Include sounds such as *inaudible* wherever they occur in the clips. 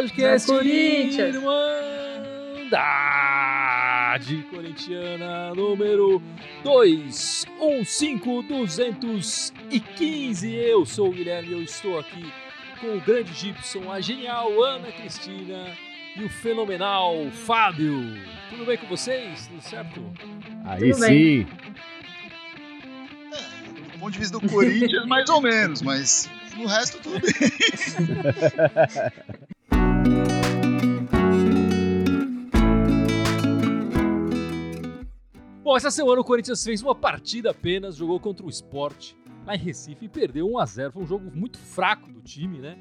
É podcast Corinthians. Irmandade Corintiana número 215215. Eu sou o Guilherme e eu estou aqui com o grande Gibson, a genial Ana Cristina e o fenomenal Fábio. Tudo bem com vocês? Tudo certo? Aí Tudo sim. Do ponto de vista do Corinthians, *laughs* mais ou menos, mas no resto tudo bem. *laughs* Bom, essa semana o Corinthians fez uma partida apenas, jogou contra o Sport lá em Recife e perdeu 1 a 0 Foi um jogo muito fraco do time, né?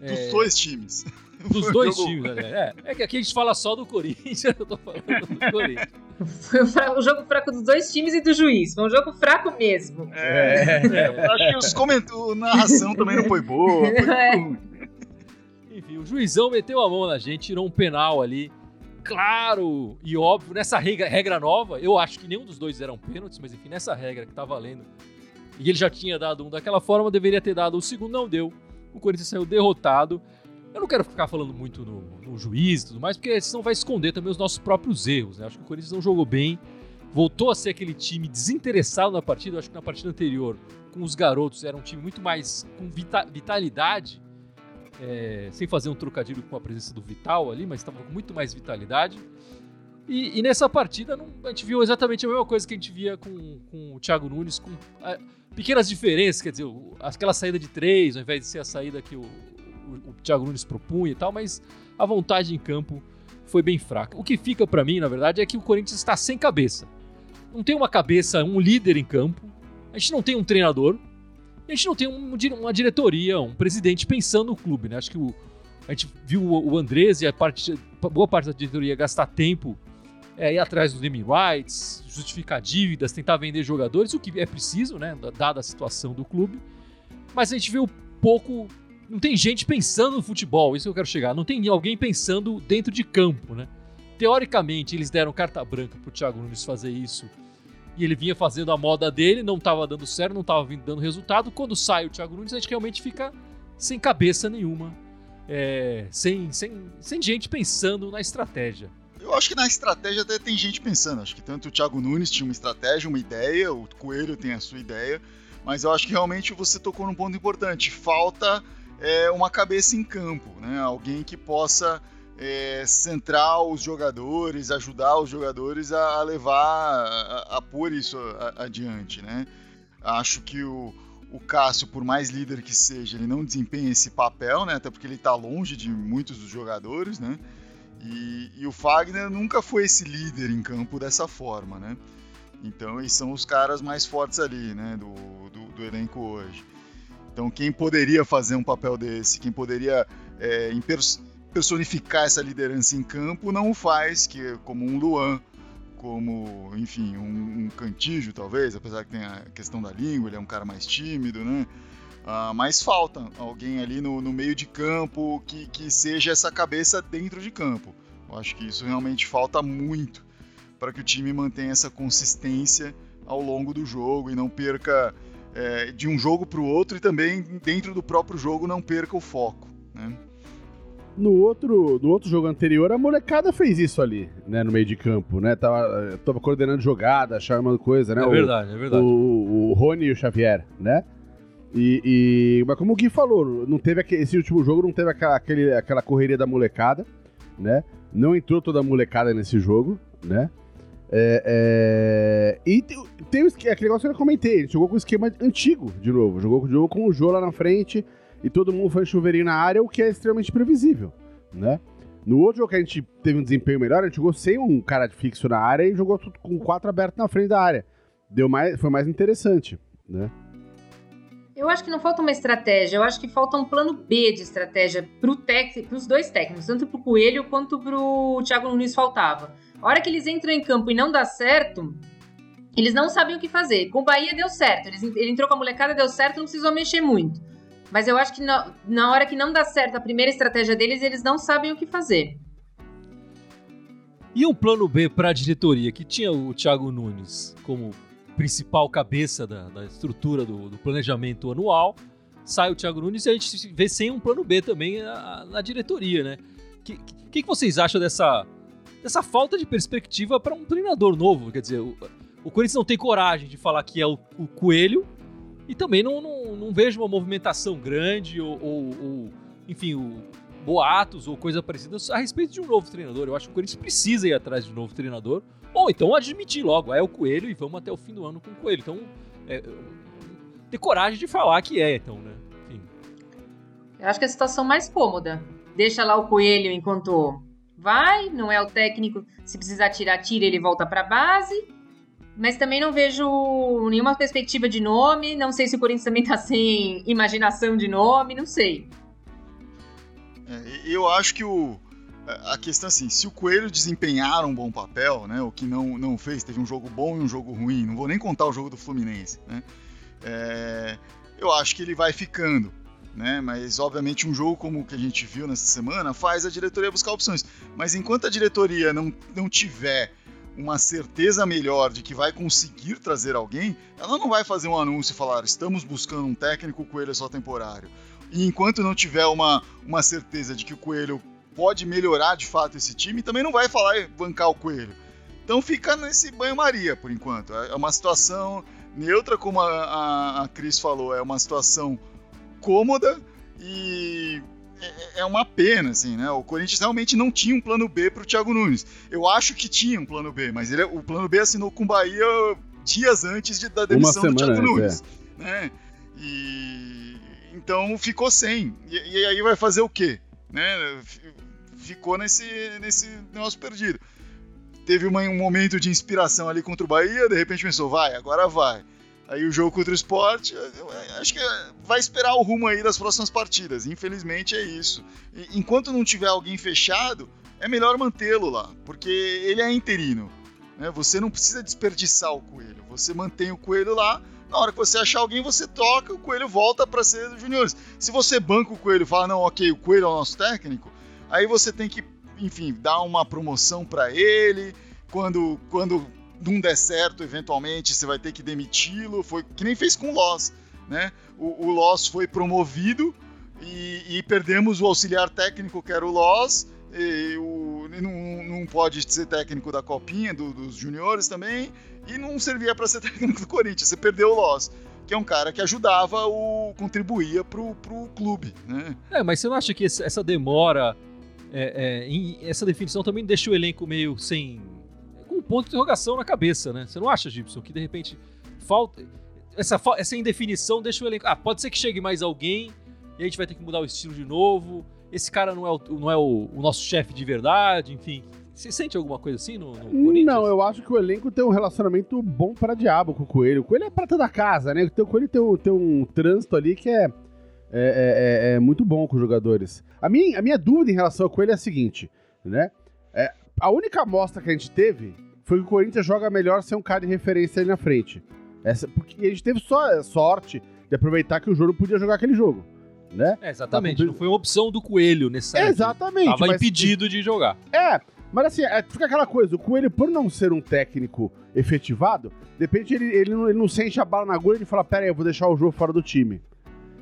Dos dois times. Dos Foi dois jogo- times, né? É, é que aqui a gente fala só do Corinthians, *laughs* eu tô falando do Corinthians. Foi *laughs* um, jogo fraco dos dois times e do juiz. Foi um jogo fraco mesmo. É, eu acho que os comentários, a narração também não foi boa. Foi *laughs* É. ruim. Enfim, o juizão meteu a mão na gente, tirou um penal ali. Claro e óbvio, nessa regra, regra nova, eu acho que nenhum dos dois eram pênaltis, mas enfim, nessa regra que tá valendo, e ele já tinha dado um daquela forma, deveria ter dado o segundo, não deu. O Corinthians saiu derrotado. Eu não quero ficar falando muito no, no juiz e tudo mais, porque senão vai esconder também os nossos próprios erros. Né? Acho que o Corinthians não jogou bem, voltou a ser aquele time desinteressado na partida. Eu acho que na partida anterior, com os garotos, era um time muito mais com vita- vitalidade é, sem fazer um trocadilho com a presença do Vital ali, mas estava com muito mais vitalidade. E, e nessa partida não- a gente viu exatamente a mesma coisa que a gente via com, com o Thiago Nunes, com ah, pequenas diferenças, quer dizer, aquela saída de três, ao invés de ser a saída que o, o, o Thiago Nunes propunha e tal, mas a vontade em campo foi bem fraca. O que fica pra mim, na verdade, é que o Corinthians está sem cabeça. Não tem uma cabeça, um líder em campo, a gente não tem um treinador, a gente não tem um uma diretoria, um presidente pensando no clube, né? Acho que o, a gente viu o, o Andrés e a parte, boa parte da diretoria gastar tempo é, ir atrás dos naming rights, justificar dívidas, tentar vender jogadores, o que é preciso, né? da- Dada a situação do clube. Mas a gente viu pouco. Não tem gente pensando no futebol, isso que eu quero chegar. Não tem alguém pensando dentro de campo, né? Teoricamente, eles deram carta branca pro Thiago Nunes fazer isso e ele vinha fazendo a moda dele, não estava dando certo, não estava dando resultado. Quando sai o Thiago Nunes, a gente realmente fica sem cabeça nenhuma, é, sem, sem, sem gente pensando na estratégia. Eu acho que na estratégia até tem gente pensando. Acho que tanto o Thiago Nunes tinha uma estratégia, uma ideia, o Coelho tem a sua ideia, mas eu acho que realmente você tocou num ponto importante. Falta é, uma cabeça em campo, né? Alguém que possa é, centrar os jogadores, ajudar os jogadores a, a levar, a, a pôr isso a- adiante, né? Acho que o, o Cássio, por mais líder que seja, ele não desempenha esse papel, né? Até porque ele está longe de muitos dos jogadores, né? E, e o Fagner nunca foi esse líder em campo dessa forma, né? Então eles são os caras mais fortes ali, né? Do, do, do elenco hoje. Então quem poderia fazer um papel desse, quem poderia é, personificar essa liderança em campo, não o faz, que como um Luan, como, enfim, um, um Cantígio talvez, apesar que tem a questão da língua, ele é um cara mais tímido, né? Ah, mas falta alguém ali no, no meio de campo que, que seja essa cabeça dentro de campo. Eu acho que isso realmente falta muito para que o time mantenha essa consistência ao longo do jogo e não perca é, de um jogo para o outro e também dentro do próprio jogo não perca o foco. Né? No outro, no outro jogo anterior, a molecada fez isso ali, né? No meio de campo, né? Tava, tava coordenando jogada, chamando coisa, né? é O- verdade, é verdade. O, o Rony e o Xavier, né? E, e- mas como o Gui falou, não teve aque- esse último jogo não teve aquela, aquele- aquela correria da molecada, né? Não entrou toda a molecada nesse jogo, né? É, é, e tem, tem o aquele negócio que eu comentei, ele jogou com o esquema antigo de novo, jogou, jogou com o Jô lá na frente e todo mundo foi chuveirinho na área, o que é extremamente previsível, né? No outro jogo que a gente teve um desempenho melhor, a gente jogou sem um cara fixo na área e jogou tudo com quatro abertos na frente da área. Deu mais, foi mais interessante, né? Eu acho que não falta uma estratégia, eu acho que falta um plano B de estratégia para tec... os dois técnicos, tanto para o Coelho quanto para o Thiago Nunes faltava. A hora que eles entram em campo e não dá certo, eles não sabem o que fazer. Com o Bahia deu certo, eles, ele entrou com a molecada, deu certo, não precisou mexer muito. Mas eu acho que na, na hora que não dá certo a primeira estratégia deles, eles não sabem o que fazer. E um plano B para a diretoria, que tinha o Thiago Nunes como principal cabeça da, da estrutura do, do planejamento anual, sai o Thiago Nunes e a gente vê sem um plano B também na, diretoria, né? O que, que, que, vocês acham dessa, dessa falta de perspectiva para um treinador novo? Quer dizer, o, o Corinthians não tem coragem de falar que é o, o Coelho e também não, não, não, vejo uma movimentação grande ou, ou, ou enfim, o, boatos ou coisa parecida a respeito de um novo treinador. Eu acho que o Corinthians precisa ir atrás de um novo treinador ou então admitir logo, é o Coelho e vamos até o fim do ano com o Coelho. Então, é, ter coragem de falar que é, então, né? Enfim. Eu acho que é a situação mais cômoda. Deixa lá o Coelho enquanto vai, não é o técnico, se precisar tirar, tira, ele volta para base. Mas também não vejo nenhuma perspectiva de nome. Não sei se o Corinthians também tá sem imaginação de nome, não sei. É, eu acho que o, a questão assim, se o Coelho desempenhar um bom papel, né, o que não, não fez, teve um jogo bom e um jogo ruim, não vou nem contar o jogo do Fluminense, né, é, eu acho que ele vai ficando, né, mas obviamente um jogo como o que a gente viu nessa semana faz a diretoria buscar opções, mas enquanto a diretoria não, não tiver uma certeza melhor de que vai conseguir trazer alguém, ela não vai fazer um anúncio e falar estamos buscando um técnico, o Coelho é só temporário. E enquanto não tiver uma, uma certeza de que o Coelho pode melhorar de fato esse time, também não vai falar e bancar o coelho. Então fica nesse banho-maria por enquanto. É uma situação neutra, como a, a, a Cris falou, é uma situação cômoda e é, é uma pena, assim, né? O Corinthians realmente não tinha um plano B para o Thiago Nunes. Eu acho que tinha um plano B, mas ele, o plano B assinou com o Bahia dias antes de, da demissão do Thiago Nunes. É. Né? E, então ficou sem. E, e aí vai fazer o quê? Né? ficou nesse, nesse negócio perdido. Teve uma, um momento de inspiração ali contra o Bahia, de repente pensou, vai, agora vai. Aí o jogo contra o esporte, acho que vai esperar o rumo aí das próximas partidas. Infelizmente é isso. Enquanto não tiver alguém fechado, é melhor mantê-lo lá, porque ele é interino. Né? Você não precisa desperdiçar o coelho. Você mantém o coelho lá. Na hora que você achar alguém, você toca, o coelho volta para ser dos juniores. Se você banca o coelho e fala, não, ok, o coelho é o nosso técnico, Aí você tem que, enfim, dar uma promoção para ele. Quando, quando não der certo, eventualmente, você vai ter que demiti-lo. Foi que nem fez com o Loss, né? O, o Loss foi promovido e, e, perdemos o auxiliar técnico, que era o Loss. E o, não, não pode ser técnico da Copinha, do, dos juniores também, e não servia para ser *laughs* técnico do Corinthians. Você perdeu o Loss que é um cara que ajudava o contribuía pro, pro clube, né? É, mas você não acha que essa demora é, é, essa definição também deixa o elenco meio sem. Um ponto de interrogação na cabeça, né? Você não acha, Gibson, que de repente falta. Essa, essa indefinição deixa o elenco. Ah, pode ser que chegue mais alguém e a gente vai ter que mudar o estilo de novo. Esse cara não é o, não é o, o nosso chefe de verdade, enfim. Você sente alguma coisa assim no, no Corinthians? Não, eu acho que o elenco tem um relacionamento bom para diabo com o Coelho. O Coelho é prata da casa, né? O Coelho tem um, tem um trânsito ali que é é, é, é, é, muito bom com os jogadores. A minha, a minha dúvida em relação ao Coelho é a seguinte, né? É, a única amostra que a gente teve foi que o Corinthians joga melhor sem um cara de referência ali na frente. Essa, porque a gente teve só sorte de aproveitar que o Júlio podia jogar aquele jogo. Né? É, exatamente. Tá, não foi uma opção do Coelho nesse Exatamente. Tava mas, impedido de jogar. É, mas assim, é, fica aquela coisa, o Coelho, por não ser um técnico efetivado, de repente ele, ele, não, ele não sente a bala na agulha e fala, pera aí, eu vou deixar o jogo fora do time.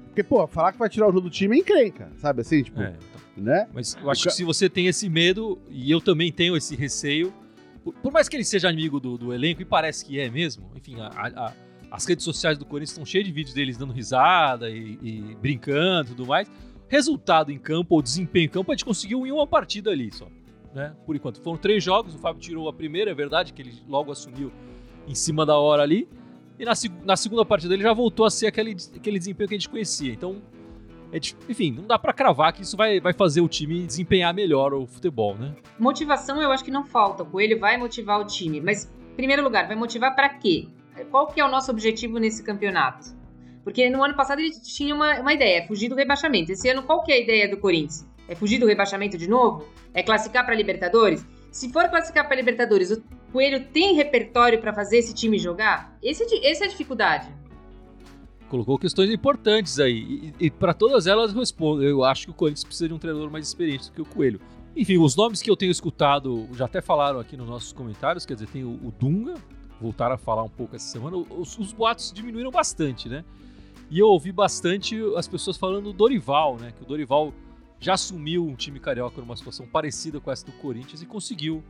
Porque, pô, falar que vai tirar o jogo do time é encrenca, sabe assim? Tipo, é, então. né? Mas eu acho que se você tem esse medo, e eu também tenho esse receio, por, mais que ele seja amigo do, do, elenco, e parece que é mesmo, enfim, a, a, as redes sociais do Corinthians estão cheias de vídeos deles dando risada e, e brincando e tudo mais. Resultado em campo, ou desempenho em campo, a gente conseguiu em uma partida ali só. Né? Por enquanto. Foram três jogos, o Fábio tirou a primeira, é verdade, que ele logo assumiu em cima da hora ali. E na, na segunda partida ele já voltou a ser aquele, aquele desempenho que a gente conhecia. Então, enfim, não dá para cravar que isso vai, vai fazer o time desempenhar melhor o futebol, né? Motivação eu acho que não falta. O Coelho vai motivar o time. Mas, em primeiro lugar, vai motivar para quê? Qual que é o nosso objetivo nesse campeonato? Porque no ano passado ele tinha uma, uma ideia, fugir do rebaixamento. Esse ano, qual que é a ideia do Corinthians? É fugir do rebaixamento de novo? É classificar para Libertadores? Se for classificar para Libertadores, o Coelho tem repertório para fazer esse time jogar? Esse, é essa é a dificuldade. Colocou questões importantes aí. E, e para todas elas respondo. Eu acho que o Corinthians precisa de um treinador mais experiente do que o Coelho. Enfim, os nomes que eu tenho escutado já até falaram aqui nos nossos comentários. Quer dizer, tem o, o Dunga, voltaram a falar um pouco essa semana. Os, os boatos diminuíram bastante, né? E eu ouvi bastante as pessoas falando do Dorival, né? Que o Dorival já assumiu um time carioca numa situação parecida com essa do Corinthians e conseguiu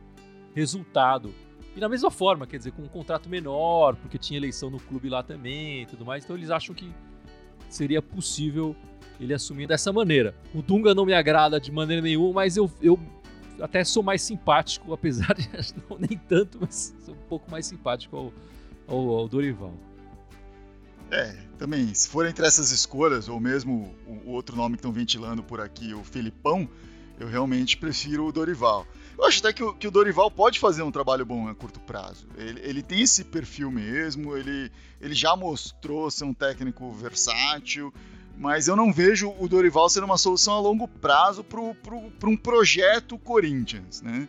resultado. E da mesma forma, quer dizer, com um contrato menor, porque tinha eleição no clube lá também e tudo mais. Então eles acham que seria possível ele assumir dessa maneira. O Dunga não me agrada de maneira nenhuma, mas eu, eu até sou mais simpático, *laughs* apesar de não nem tanto, mas sou um pouco mais simpático ao, ao, ao Dorival. É, também, se for entre essas escolhas, ou mesmo o outro nome que estão ventilando por aqui, o Filipão, eu realmente prefiro o Dorival. Eu acho até que o, que o Dorival pode fazer um trabalho bom a curto prazo. Ele, ele tem esse perfil mesmo, ele, ele já mostrou ser um técnico versátil, mas eu não vejo o Dorival ser uma solução a longo prazo para um projeto Corinthians, né?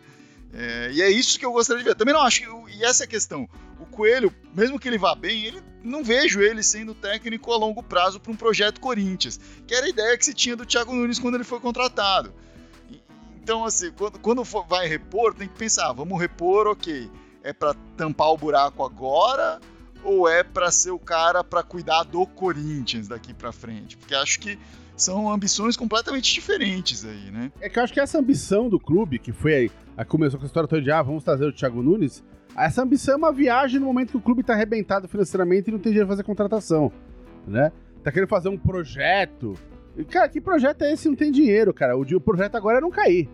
É, e é isso que eu gostaria de ver. Também não acho que. E essa é a questão. O Coelho, mesmo que ele vá bem, ele não vejo ele sendo técnico a longo prazo para um projeto Corinthians, que era a ideia que se tinha do Thiago Nunes quando ele foi contratado. Então, assim, quando, quando for, vai repor, tem que pensar: vamos repor, ok. É para tampar o buraco agora ou é para ser o cara para cuidar do Corinthians daqui para frente? Porque acho que são ambições completamente diferentes aí, né? É que eu acho que essa ambição do clube, que foi aí, a começou com a história toda de ah, vamos trazer o Thiago Nunes, essa ambição é uma viagem no momento que o clube tá arrebentado financeiramente e não tem dinheiro fazer contratação, né? Tá querendo fazer um projeto. Cara, que projeto é esse? Não tem dinheiro, cara. O, o projeto agora é não cair.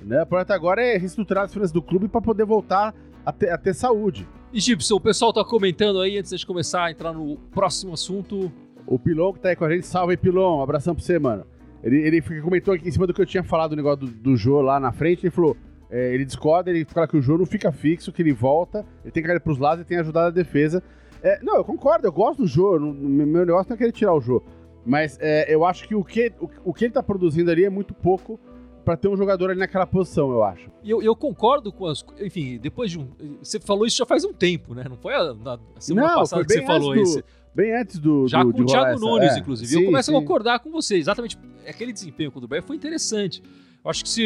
Né? O projeto agora é reestruturar as finanças do clube para poder voltar a ter, a ter saúde. E Gibson, o pessoal tá comentando aí, antes de começar a entrar no próximo assunto. O Pilon que tá aí com a gente, salve aí, Pilon, um abração pra você, mano. Ele, ele comentou aqui em cima do que eu tinha falado, do negócio do, do Jô lá na frente, ele falou, é, ele discorda, ele fala que o Jô não fica fixo, que ele volta, ele tem que cair pros lados e tem ajudado a defesa. É, não, eu concordo, eu gosto do Jô, no, meu negócio não é querer tirar o Jô, mas é, eu acho que o que, o, o que ele tá produzindo ali é muito pouco para ter um jogador ali naquela posição, eu acho. E eu, eu, concordo com as. Enfim, depois de um. Você falou isso já faz um tempo, né? Não foi a, na semana Não, passada que você falou do, isso. Bem antes do. Já do, com o Thiago essa. Nunes, é, inclusive. Sim, eu começo sim. a concordar com você. Exatamente. Aquele desempenho com o Dubai foi interessante. Eu acho que se.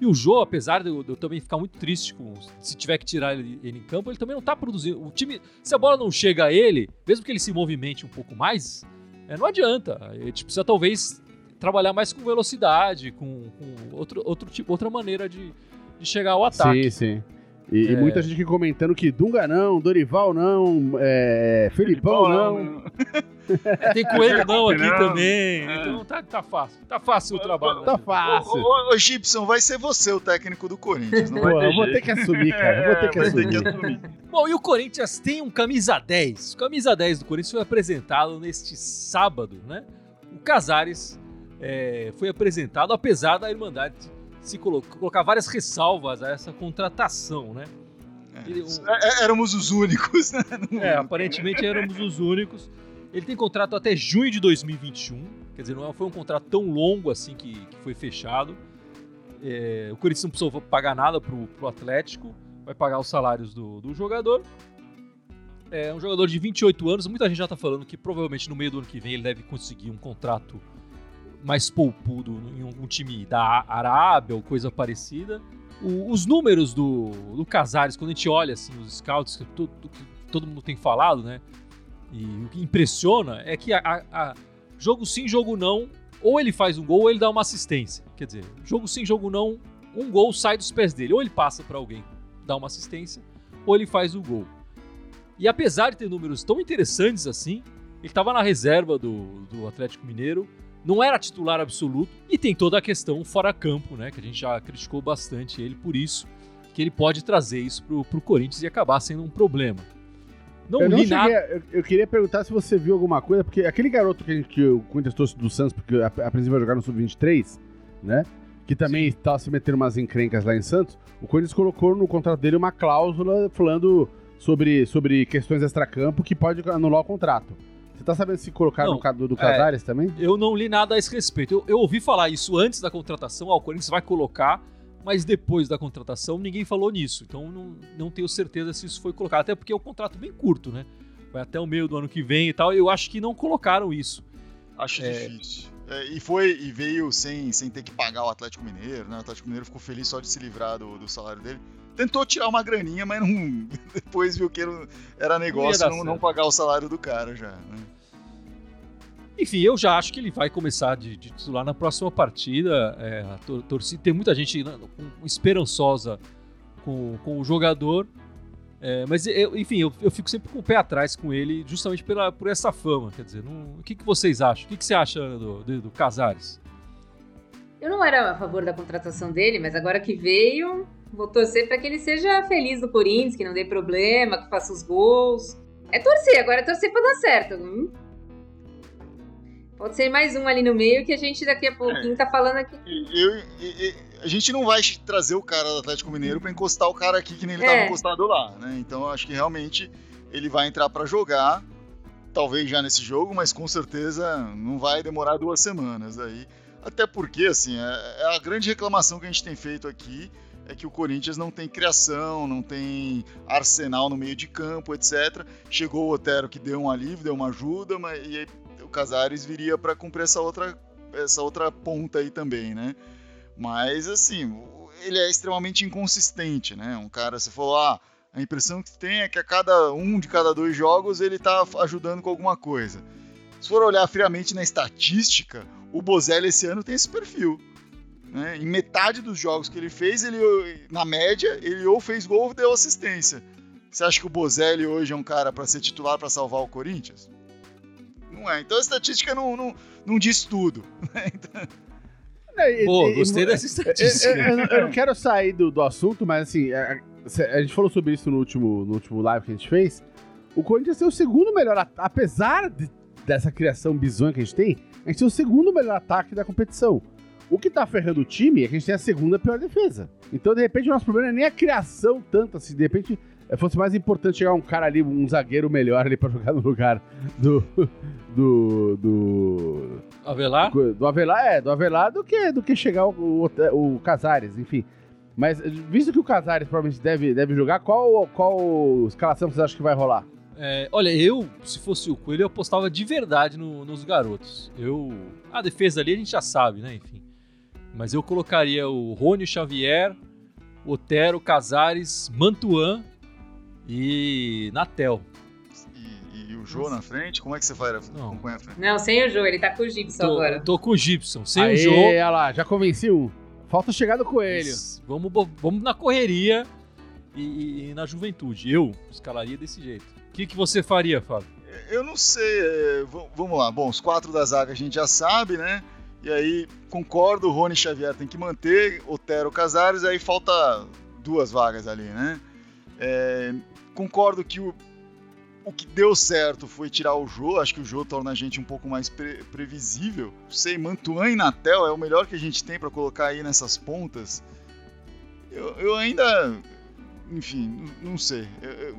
E o Jô, apesar de eu, de eu, também ficar muito triste com se tiver que tirar ele, ele, em campo, ele também não tá produzindo. O time, se a bola não chega a ele, mesmo que ele se movimente um pouco mais, é, não adianta. A gente precisa talvez trabalhar mais com velocidade, com, com outro, outro tipo, outra maneira de, de chegar ao ataque. Sim, sim. E, É. e muita gente aqui comentando que Dunga não, Dorival não, é, Felipão não. É, tem coelho não aqui Não. também. É. Então tá, tá fácil. Tá fácil o trabalho. Tá né? fácil. Ô, ô, ô, Gibson, vai ser você o técnico do Corinthians, não Pô, vai eu vou ter que assumir, cara. Eu vou ter que vai ter assumir. que assumir. Bom, e o Corinthians tem um camisa 10. O camisa 10 do Corinthians foi apresentado neste sábado, né? O Casares é, foi apresentado, apesar da Irmandade se colo- colocar várias ressalvas a essa contratação, né? Ele- um- É, é, éramos os únicos, né? *laughs* É, aparentemente éramos os únicos. Ele tem contrato até junho de 2021. Quer dizer, não foi um contrato tão longo assim que, que foi fechado. É, o Corinthians não precisou pagar nada pro, pro Atlético. Vai pagar os salários do, do jogador. É um jogador de 28 anos. Muita gente já tá falando que provavelmente no meio do ano que vem ele deve conseguir um contrato mais poupudo em um, um time da Arábia ou coisa parecida. O- os números do, do Casares, quando a gente olha assim, os scouts, que todo, que todo mundo tem falado, né? E o que impressiona é que a, a- a- jogo sim, jogo não, ou ele faz um gol ou ele dá uma assistência. Quer dizer, jogo sim, jogo não, um gol sai dos pés dele. Ou ele passa para alguém, dá uma assistência, ou ele faz o gol. E apesar de ter números tão interessantes assim, ele estava na reserva do, do Atlético Mineiro, não era titular absoluto, e tem toda a questão fora campo, né? Que a gente já criticou bastante ele por isso, que ele pode trazer isso pro, pro Corinthians e acabar sendo um problema. Não Eu, não li nada. a- eu, eu queria perguntar se você viu alguma coisa, porque aquele garoto que, a gente, que o Corinthians trouxe do Santos, porque a, a princípio vai jogar no Sub-23, né? Que também estava se metendo umas encrencas lá em Santos. O Corinthians colocou no contrato dele uma cláusula falando sobre, sobre questões extracampo que pode anular o contrato. Você tá sabendo se colocaram Não, no do, do é. Casares também? Eu não li nada a esse respeito. Eu, eu ouvi falar isso antes da contratação, ó, o Corinthians vai colocar, mas depois da contratação ninguém falou nisso. Então não, não tenho certeza se isso foi colocado. Até porque é um contrato bem curto, né? Vai até o meio do ano que vem e tal. Eu acho que não colocaram isso. Acho É. difícil. É, e foi e veio sem, sem ter que pagar o Atlético Mineiro, né? O Atlético Mineiro ficou feliz só de se livrar do, do salário dele. Tentou tirar uma graninha, mas não, *laughs* depois viu que era, negócio não, certo. não pagar o salário do cara já. Né? Enfim, eu já acho que ele vai começar de, de titular na próxima partida. É, a tor torcida, tem muita gente né, esperançosa com, com o jogador. É, mas, eu, enfim, eu, eu, fico sempre com o pé atrás com ele, justamente pela, por essa fama. Quer dizer, não, o que, que vocês acham? O que, que você acha do, do, do Casares? Eu não era a favor da contratação dele, mas agora que veio, vou torcer para que ele seja feliz no Corinthians, que não dê problema, que faça os gols. É torcer, agora é torcer para dar certo. Hum? Pode ser mais um ali no meio que a gente daqui a pouquinho é. tá falando aqui. Eu, eu, eu, a gente não vai trazer o cara do Atlético Mineiro para encostar o cara aqui que nem ele é. tava encostado lá, né? Então eu acho que realmente ele vai entrar para jogar, talvez já nesse jogo, mas com certeza não vai demorar duas semanas aí. Até porque, assim, é, é a grande reclamação que a gente tem feito aqui é que o Corinthians não tem criação, não tem arsenal no meio de campo, etc. Chegou o Otero que deu um alívio, deu uma ajuda, mas e o Casares viria para cumprir essa outra, essa outra ponta aí também, né? Mas assim, ele é extremamente inconsistente, né? Um cara, você falou, ah, a impressão que tem é que a cada um de cada dois jogos ele tá ajudando com alguma coisa. Se for olhar friamente na estatística, o Bozelli esse ano tem esse perfil. Né? Em metade dos jogos que ele fez, ele, na média, ele ou fez gol ou deu assistência. Você acha que o Bozelli hoje é um cara para ser titular para salvar o Corinthians? Não é. Então a estatística não, não, não diz tudo. *laughs* Né? Então... Pô, gostei dessa estatística. Eu, eu, eu, não quero sair do, do assunto, mas assim, a, a, gente falou sobre isso no último, no último live que a gente fez. O Corinthians tem o segundo melhor, apesar de, dessa criação bizonha que a gente tem, a gente tem o segundo melhor ataque da competição. O que tá ferrando o time é que a gente tem a segunda pior defesa. Então, de repente, o nosso problema não é nem a criação tanto, assim, de repente é, fosse mais importante chegar um cara ali, um zagueiro melhor ali pra *laughs* jogar no lugar do. do. do. Avelar? Do Avelar, é, do Avelar do que, do que chegar o, o, o Casares, enfim. Mas, visto que o Casares provavelmente deve, deve jogar, qual, qual escalação vocês acham que vai rolar? É, olha, eu, se fosse o Coelho, eu apostava de verdade no, nos garotos. Eu. A defesa ali a gente já sabe, né? Enfim. Mas eu colocaria o Rony Xavier, Otero, Casares, Mantuan e Natel. E, e o Jô na frente? Como é que você vai acompanhar a frente? Não, sem o Jô, ele tá com o Gibson tô, agora. Tô com o Gibson, sem Aê, o Jô. Olha lá, já convenci um. Falta chegar do Coelho. Vamos, vamos na correria e, e na juventude. Eu escalaria desse jeito. O que, que você faria, Fábio? Eu não sei. É, vamos lá. Bom, os quatro da zaga a gente já sabe, né? E aí, concordo, o Rony Xavier tem que manter, Otero Casares, aí falta duas vagas ali, né? É, concordo que o, o que deu certo foi tirar o Jô, acho que o Jô torna a gente um pouco mais pre previsível. Sei, Mantuan e Natel é o melhor que a gente tem para colocar aí nessas pontas. Eu, eu ainda. Enfim, não sei. Eu, eu,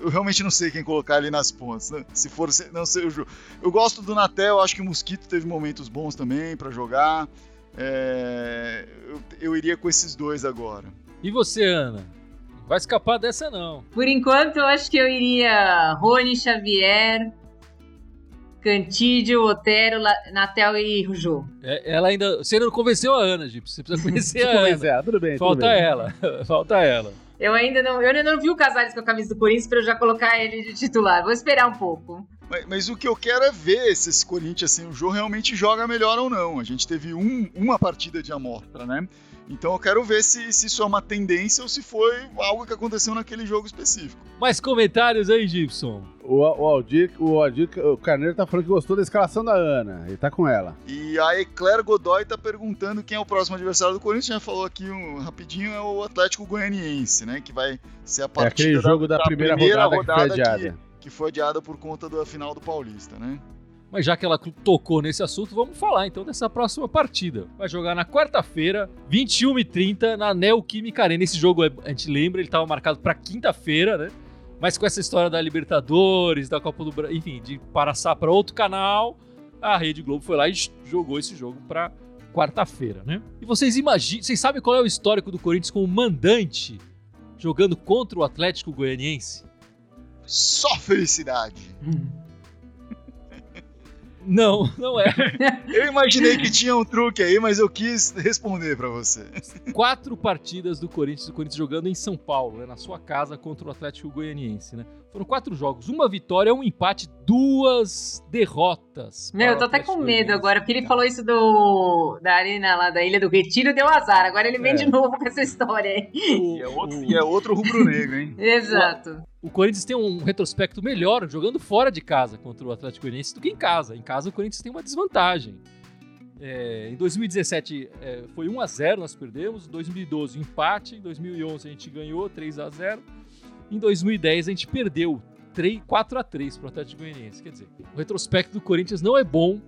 eu realmente não sei quem colocar ali nas pontas. Né? Se for não sei o jogo. Eu gosto do Natel, acho que o Mosquito teve momentos bons também para jogar. É, eu, eu, iria com esses dois agora. E você, Ana? Vai escapar dessa não. Por enquanto, eu acho que eu iria Rony Xavier, Cantídio, Otero, Natel e Rujô. É, ela ainda. Você não convenceu a Ana, Gip. Você precisa *laughs* convencer a Ana. Tudo bem. Falta tudo bem. ela. *laughs* Falta ela. Eu ainda não, eu ainda não vi o Casares com a camisa do Corinthians para eu já colocar ele de titular. Vou esperar um pouco. Mas, mas, o que eu quero é ver se esse Corinthians, assim, o jogo realmente joga melhor ou não. A gente teve um, uma partida de amostra, né? Então eu quero ver se, se isso é uma tendência ou se foi algo que aconteceu naquele jogo específico. Mais comentários aí, Gibson? O, o Aldir, o Aldir o Carneiro tá falando que gostou da escalação da Ana. Ele tá com ela. E a Eclair Godoy tá perguntando quem é o próximo adversário do Corinthians. Já falou aqui um, rapidinho, é o Atlético Goianiense, né? Que vai ser a partida é aquele jogo da, da, primeira, primeira rodada, rodada, que foi adiada. Que, que foi adiada por conta da final do Paulista, né? Mas já que ela tocou nesse assunto, vamos falar então dessa próxima partida. Vai jogar na quarta-feira, 21h30, na Neoquímica Arena. Esse jogo, a gente lembra, ele estava marcado para quinta-feira, né? Mas com essa história da Libertadores, da Copa do Brasil, enfim, de passar para outro canal, a Rede Globo foi lá e jogou esse jogo para quarta-feira, né? E vocês imaginam, vocês sabem qual é o histórico do Corinthians como mandante jogando contra o Atlético Goianiense? Só felicidade. Hum. Não, não é. *laughs* Eu imaginei que tinha um truque aí, mas eu quis responder para você. Quatro partidas do Corinthians, o Corinthians jogando em São Paulo, né, na sua casa contra o Atlético Goianiense, né? Foram quatro jogos, uma vitória, um empate, duas derrotas. Meu, eu tô até com medo agora, porque ele falou isso do da arena lá da Ilha do Retiro, deu azar. Agora ele vem é. de novo com essa história aí. E é outro, é outro rubro-negro, hein? *laughs* Exato. O, o Corinthians tem um retrospecto melhor jogando fora de casa contra o Atlético Goianiense do que em casa. Em casa o Corinthians tem uma desvantagem. É, em 2017 é, foi 1 a 0 nós perdemos, em 2012 empate, em 2011 a gente ganhou 3 a 0 em 2010 a gente perdeu 3, 4 a 3 para o Atlético Goianiense. Quer dizer, o retrospecto do Corinthians não é bom.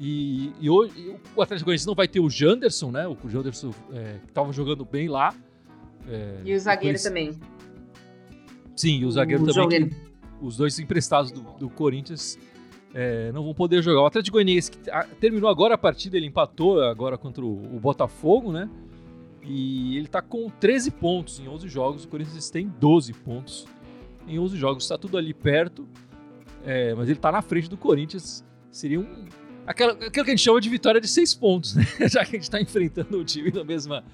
E, e hoje o Atlético Goianiense não vai ter o Janderson, né? O Janderson é, que estava jogando bem lá. É, e o zagueiro também. Sim, o zagueiro o também. Que, os dois emprestados do, do Corinthians é, não vão poder jogar. O Atlético Goianiense que terminou agora a partida, ele empatou agora contra o, o Botafogo, né? E ele tá com 13 pontos em 11 jogos, o Corinthians tem 12 pontos em 11 jogos. Está tudo ali perto, é, mas ele tá na frente do Corinthians. Seria um. Aquela, aquilo que a gente chama de vitória de 6 pontos, né? *laughs* Já que a gente tá enfrentando o time na mesma.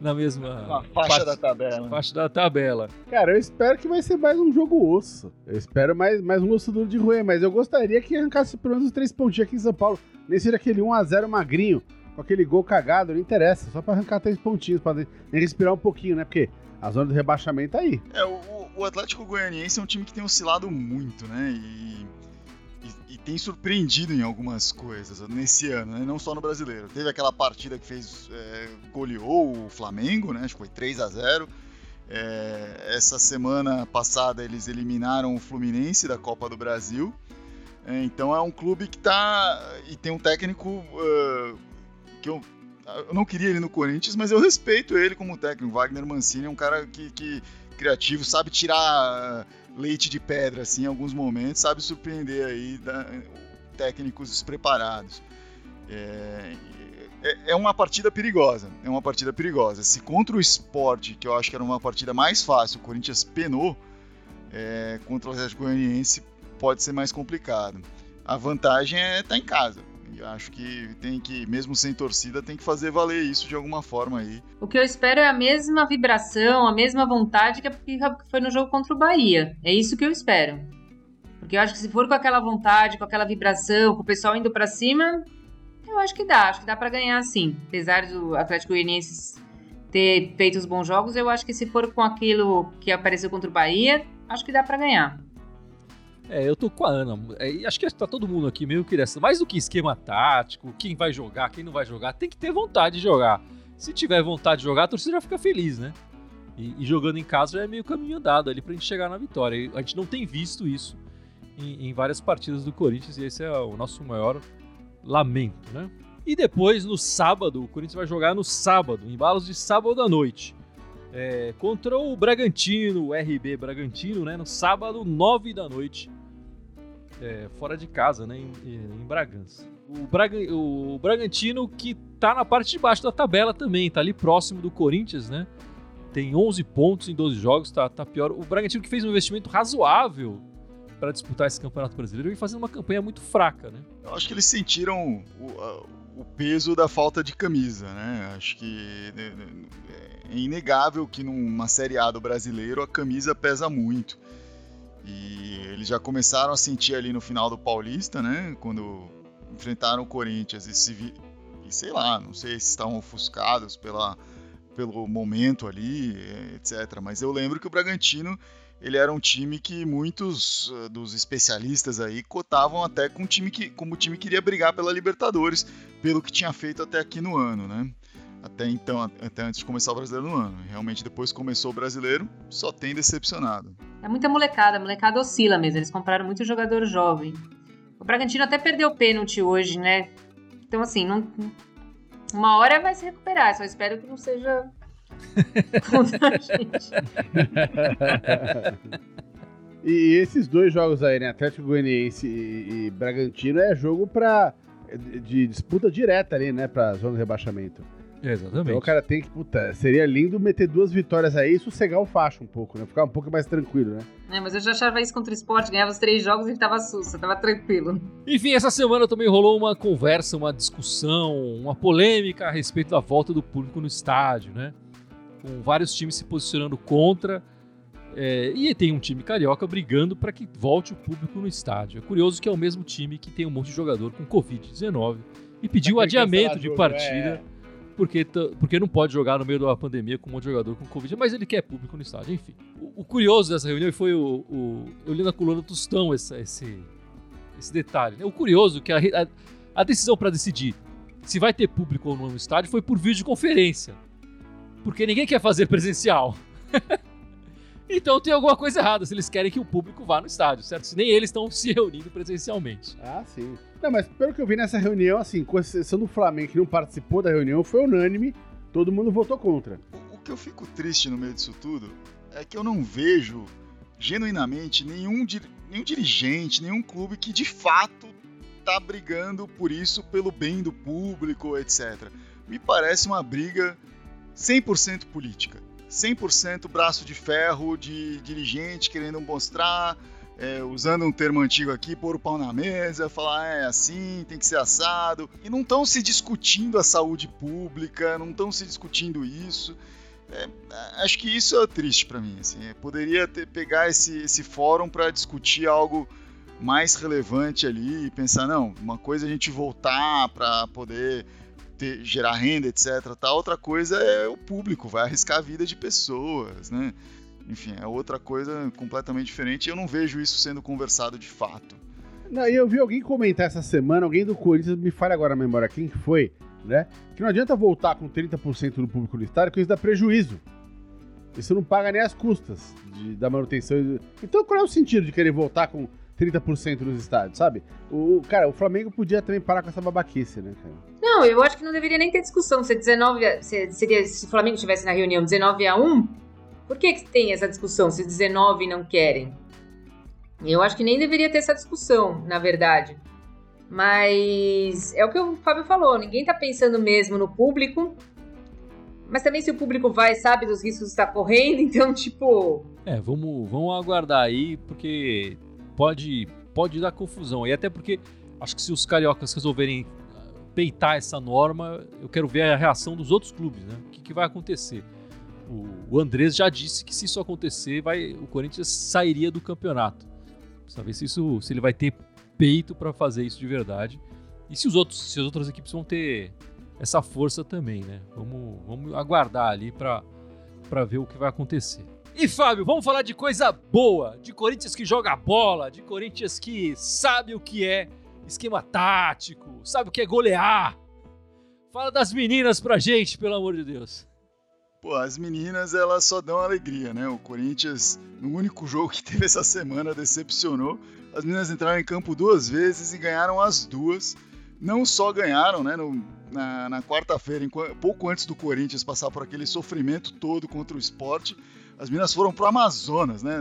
Na mesma faixa da tabela. Faixa da tabela. Cara, eu espero que vai ser mais um jogo osso. Eu espero mais, mais um osso duro de ruim, mas eu gostaria que arrancasse pelo menos os três pontinhos aqui em São Paulo. Nem seja aquele 1x0 magrinho com aquele gol cagado, não interessa, só para arrancar três pontinhos, para respirar um pouquinho, né? Porque a zona do rebaixamento tá aí. É, o, o Atlético Goianiense é um time que tem oscilado muito, né? E, e, tem surpreendido em algumas coisas nesse ano, né? Não só no brasileiro. Teve aquela partida que fez. É, goleou o Flamengo, né? Acho que foi 3 a 0 é, Essa semana passada eles eliminaram o Fluminense da Copa do Brasil. É, então é um clube que tá. E tem um técnico. Uh, que eu, eu não queria ele no Corinthians, mas eu respeito ele como técnico. Wagner Mancini é um cara que, que criativo, sabe tirar leite de pedra assim em alguns momentos, sabe surpreender aí da, técnicos despreparados. É, é, é, uma partida perigosa, é uma partida perigosa. Se contra o esporte, que eu acho que era uma partida mais fácil, o Corinthians penou, é, contra o Atlético Goianiense pode ser mais complicado. A vantagem é estar tá em casa acho que tem que, mesmo sem torcida, tem que fazer valer isso de alguma forma aí. O que eu espero é a mesma vibração, a mesma vontade que foi no jogo contra o Bahia. É isso que eu espero. Porque eu acho que se for com aquela vontade, com aquela vibração, com o pessoal indo para cima, eu acho que dá. Acho que dá para ganhar sim. Apesar do Atlético Goianiense ter feito os bons jogos, eu acho que se for com aquilo que apareceu contra o Bahia, acho que dá para ganhar. É, eu tô com a Ana. É, acho que tá todo mundo aqui meio que nessa. Mais do que esquema tático, quem vai jogar, quem não vai jogar, tem que ter vontade de jogar. Se tiver vontade de jogar, a torcida já fica feliz, né? E, e jogando em casa já é meio caminho andado ali pra gente chegar na vitória. E a gente não tem visto isso em, em várias partidas do Corinthians e esse é o nosso maior lamento, né? E depois, no sábado, o Corinthians vai jogar no sábado, em balos de sábado à noite. É, contra o Bragantino, o RB Bragantino, né? No sábado, 9 da noite é, fora de casa, né, em, em Bragança. O, Braga, o Bragantino que tá na parte de baixo da tabela também, tá ali próximo do Corinthians, né? Tem 11 pontos em 12 jogos, tá, tá pior. O Bragantino que fez um investimento razoável para disputar esse Campeonato Brasileiro e fazendo uma campanha muito fraca, né? Eu acho que eles sentiram o, o peso da falta de camisa, né? Acho que né, né, é inegável que numa Série A do brasileiro a camisa pesa muito. E eles já começaram a sentir ali no final do Paulista, né? Quando enfrentaram o Corinthians e se vi... e sei lá, não sei se estavam ofuscados pela, pelo momento ali, etc. Mas eu lembro que o Bragantino ele era um time que muitos uh, dos especialistas aí cotavam até com time que, como o time queria brigar pela Libertadores, pelo que tinha feito até aqui no ano, né? Até então, até antes de começar o brasileiro no ano. Realmente, depois que começou o brasileiro, só tem decepcionado. É muita molecada, a molecada oscila mesmo. Eles compraram muito jogador jovem. O Bragantino até perdeu o pênalti hoje, né? Então, assim, não... uma hora vai se recuperar. Só espero que não seja *laughs* contra a gente. e esses dois jogos aí, né? Atlético Goianiense e, e Bragantino é jogo para de disputa direta ali, né, para zona de rebaixamento. Exatamente. Então o cara tem que, puta, seria lindo meter duas vitórias aí e sossegar o facho um pouco, né? Ficar um pouco mais tranquilo, né? É, mas eu já achava isso contra o esporte, ganhava os três jogos e tava susto, tava tranquilo. Enfim, essa semana também rolou uma conversa, uma discussão, uma polêmica a respeito da volta do público no estádio, né? Com vários times se posicionando contra. É, e tem um time carioca brigando para que volte o público no estádio. É curioso que é o mesmo time que tem um monte de jogador com Covid-19 e pediu o adiamento de jogo, partida é. Porque, porque não pode jogar no meio da pandemia com um monte de jogador com Covid, mas ele quer público no estádio, enfim. O, o curioso dessa reunião foi o, o- Eu li na coluna Tostão esse, esse detalhe. né? O curioso é que a, a- a decisão para decidir se vai ter público ou não no estádio foi por videoconferência. Porque ninguém quer fazer presencial. *laughs* então tem alguma coisa errada se eles querem que o público vá no estádio, certo? Se nem eles estão se reunindo presencialmente. Ah, sim. Não, mas pelo que eu vi nessa reunião, assim, com exceção do Flamengo que não participou da reunião, foi unânime, todo mundo votou contra. O, o que eu fico triste no meio disso tudo é que eu não vejo genuinamente nenhum, dir- nenhum dirigente, nenhum clube que de fato tá brigando por isso, pelo bem do público, etc. Me parece uma briga 100% política. 100% braço de ferro de dirigente querendo mostrar, é, usando um termo antigo aqui, pôr o pau na mesa, falar é assim, tem que ser assado. E não estão se discutindo a saúde pública, não estão se discutindo isso. É, acho que isso é triste para mim. Assim, poderia ter, pegar esse, esse fórum para discutir algo mais relevante ali e pensar, não, uma coisa é a gente voltar para poder ter- gerar renda, etc. Tá? Outra coisa é o público, vai arriscar a vida de pessoas, né? Enfim, é outra coisa completamente diferente e eu não vejo isso sendo conversado de fato. Não, eu vi alguém comentar essa semana, alguém do Corinthians, me falha agora a memória quem que foi, né? Que não adianta voltar com 30% do público no estádio, porque isso dá prejuízo. Isso não paga nem as custas de- da manutenção. Então qual é o sentido de querer voltar com 30% nos estádios, sabe? O, cara, o Flamengo podia também parar com essa babaquice, né, cara? Não, eu acho que não deveria nem ter discussão. Se 19 a- se, seria, se o Flamengo estivesse na reunião 19 a 1, por que, que tem essa discussão se 19 não querem? Eu acho que nem deveria ter essa discussão, na verdade. Mas é o que o Fábio falou, ninguém tá pensando mesmo no público. Mas também se o público vai, sabe dos riscos que está correndo, *laughs* então, tipo, É, vamos, vamos aguardar aí, porque pode, pode dar confusão. E até porque acho que se os cariocas resolverem ah, peitar essa norma, eu quero ver a reação dos outros clubes, né? O que, que vai acontecer? O, o Andrés já disse que se isso acontecer, vai, o Corinthians sairia do campeonato. Precisa ver se, isso, se ele vai ter peito para fazer isso de verdade. E se, os outros, se as outras equipes vão ter essa força também, né? Vamos, vamos aguardar ali para para ver o que vai acontecer. E Fábio, vamos falar de coisa boa, de Corinthians que joga bola, de Corinthians que sabe o que é esquema tático, sabe o que é golear. Fala das meninas pra gente, pelo amor de Deus. Pô, as meninas elas só dão alegria, né? O Corinthians, no único jogo que teve essa semana, decepcionou. As meninas entraram em campo duas vezes e ganharam as duas. Não só ganharam, né? no- na, na quarta-feira, pouco antes do Corinthians passar por aquele sofrimento todo contra o esporte, as meninas foram pro Amazonas, né?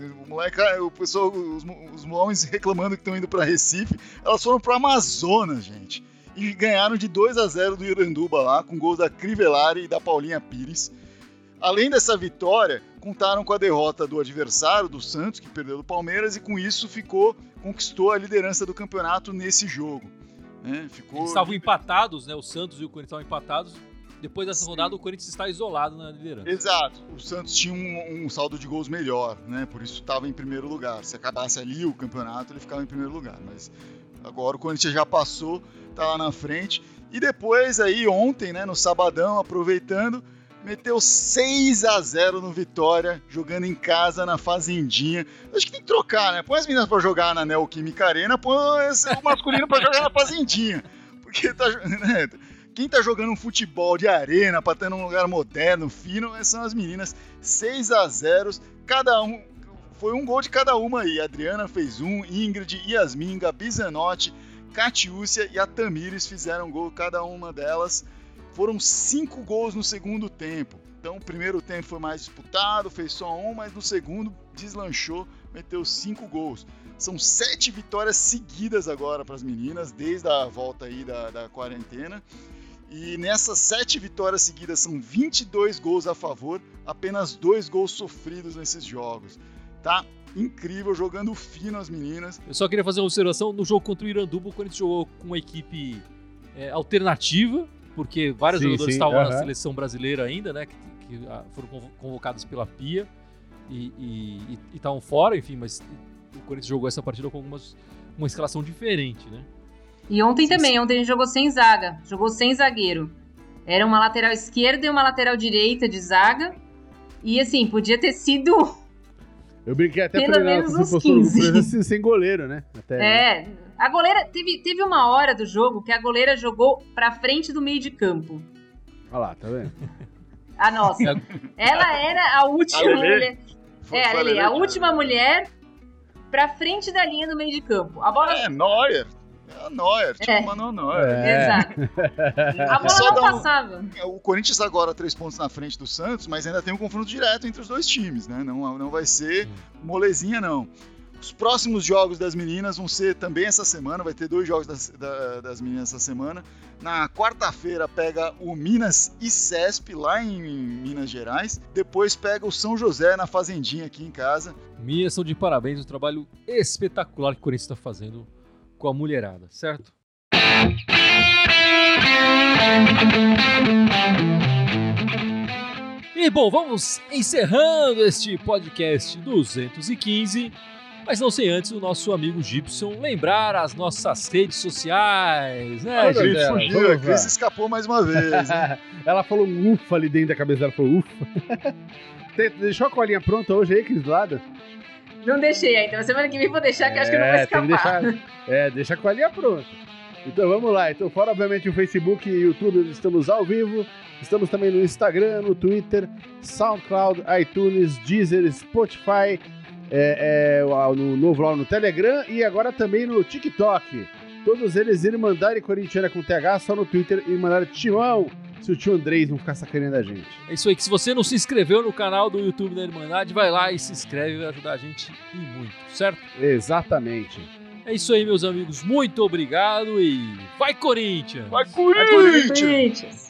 O, o moleque, o pessoal, os, os homens *laughs* reclamando que estão indo para Recife, elas foram pro Amazonas, gente e ganharam de 2 a 0 do Iranduba lá, com gols da Crivellari e da Paulinha Pires. Além dessa vitória, contaram com a derrota do adversário, do Santos, que perdeu do Palmeiras, e com isso ficou conquistou a liderança do campeonato nesse jogo. né? Ficou Eles estavam empatados, né? O Santos e o Corinthians estavam empatados. Depois dessa Sim. rodada, o Corinthians está isolado na liderança. Exato. O Santos tinha um, um saldo de gols melhor, né? Por isso estava em primeiro lugar. Se acabasse ali o campeonato, ele ficava em primeiro lugar. Mas agora o Corinthians já passou, tá lá na frente. E depois aí ontem, né, no sabadão, aproveitando, meteu 6 a 0 no Vitória, jogando em casa na Fazendinha. Acho que tem que trocar, né? Põe as meninas pra jogar na Neoquímica Arena, põe o masculino pra jogar na Fazendinha. Porque tá, *laughs* né, quem tá jogando um futebol de arena pra estar num lugar moderno, fino, são as meninas. 6 a 0 cada um. Foi um gol de cada uma aí. A Adriana fez um, Ingrid, Yasmin, Gabi Zanotti, Catiúcia e a Tamires fizeram gol cada uma delas. Foram cinco gols no segundo tempo. Então o primeiro tempo foi mais disputado, fez só um, mas no segundo deslanchou, meteu cinco gols. São sete vitórias seguidas agora para as meninas, desde a volta aí da, da quarentena. E nessas sete vitórias seguidas são 22 gols a favor, apenas dois gols sofridos nesses jogos. Tá incrível, jogando fino as meninas. Eu só queria fazer uma observação. No jogo contra o Iranduba, o Corinthians jogou com uma equipe é, alternativa, porque vários Sim, jogadores sim, estavam na aham. seleção brasileira ainda, né? Que, que, foram convo- convocados pela Pia e estavam fora, enfim, mas o Corinthians jogou essa partida com algumas, uma escalação diferente, né? E ontem Sim, também, ontem a gente jogou sem zaga, jogou sem zagueiro. Era uma lateral esquerda e uma lateral direita de zaga. E assim, podia ter sido. Eu brinquei até Pelo pra ele, menos uns postou no 15. grupo, assim, sem goleiro, né? Até, né? É. A goleira. Teve, teve uma hora do jogo que a goleira jogou pra frente do meio de campo. Olha lá, tá vendo? A nossa. Ela era a última Lelê? mulher. É, a Lelê, a última mulher pra frente da linha do meio de campo. A bola. É, Neuer. É a Neuer, tipo É. o Manuel Neuer. É. Exato. *laughs* A bola Só não um- passava. O Corinthians agora três pontos na frente do Santos, mas ainda tem um confronto direto entre os dois times, né? Não, não vai ser molezinha, não. Os próximos jogos das meninas vão ser também essa semana, vai ter dois jogos das, da- das meninas essa semana. Na quarta-feira pega o Minas e CESP lá em Minas Gerais. Depois pega o São José na Fazendinha aqui em casa. Minhas são de parabéns o trabalho espetacular que o Corinthians está fazendo com a mulherada, certo? E bom, vamos encerrando este podcast 215, mas não sem antes o nosso amigo Gibson lembrar as nossas redes sociais, né, Olha, Gibson? Fugiu, vamos a Cris escapou mais uma vez. hein? *laughs* Ela falou um ufa ali dentro da cabeça dela, falou ufa. *laughs* Tem- Deixou a colinha pronta hoje aí, Cris, do lado? Não deixei ainda. Na semana que vem vou deixar, que eu acho que não vai É, escapar. deixar, é, deixa a colinha pronta. Então vamos lá. Então, fora obviamente o Facebook e o YouTube, estamos ao vivo. Estamos também no Instagram, no Twitter, SoundCloud, iTunes, Deezer, Spotify, é, é, no novo lá no Telegram e agora também no TikTok. Todos eles Irmandade Corintiana com TH, só no Twitter Irmandade Timão, se o tio Andrés não ficar sacaneando a gente. É isso aí, que se você não se inscreveu no canal do YouTube da Irmandade, vai lá e se inscreve, vai ajudar a gente e muito, certo? Exatamente. É isso aí, meus amigos. Muito obrigado e vai Corinthians! Vai Corinthians! Vai Corinthians!